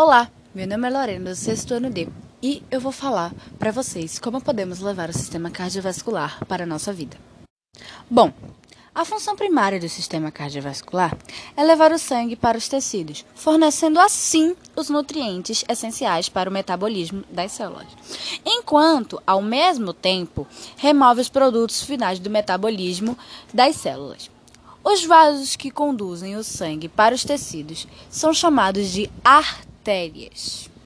Olá, meu nome é Lorena do sexto ano D e eu vou falar para vocês como podemos levar o sistema cardiovascular para a nossa vida. Bom, a função primária do sistema cardiovascular é levar o sangue para os tecidos, fornecendo assim os nutrientes essenciais para o metabolismo das células, enquanto, ao mesmo tempo, remove os produtos finais do metabolismo das células. Os vasos que conduzem o sangue para os tecidos são chamados de artérias bactérias.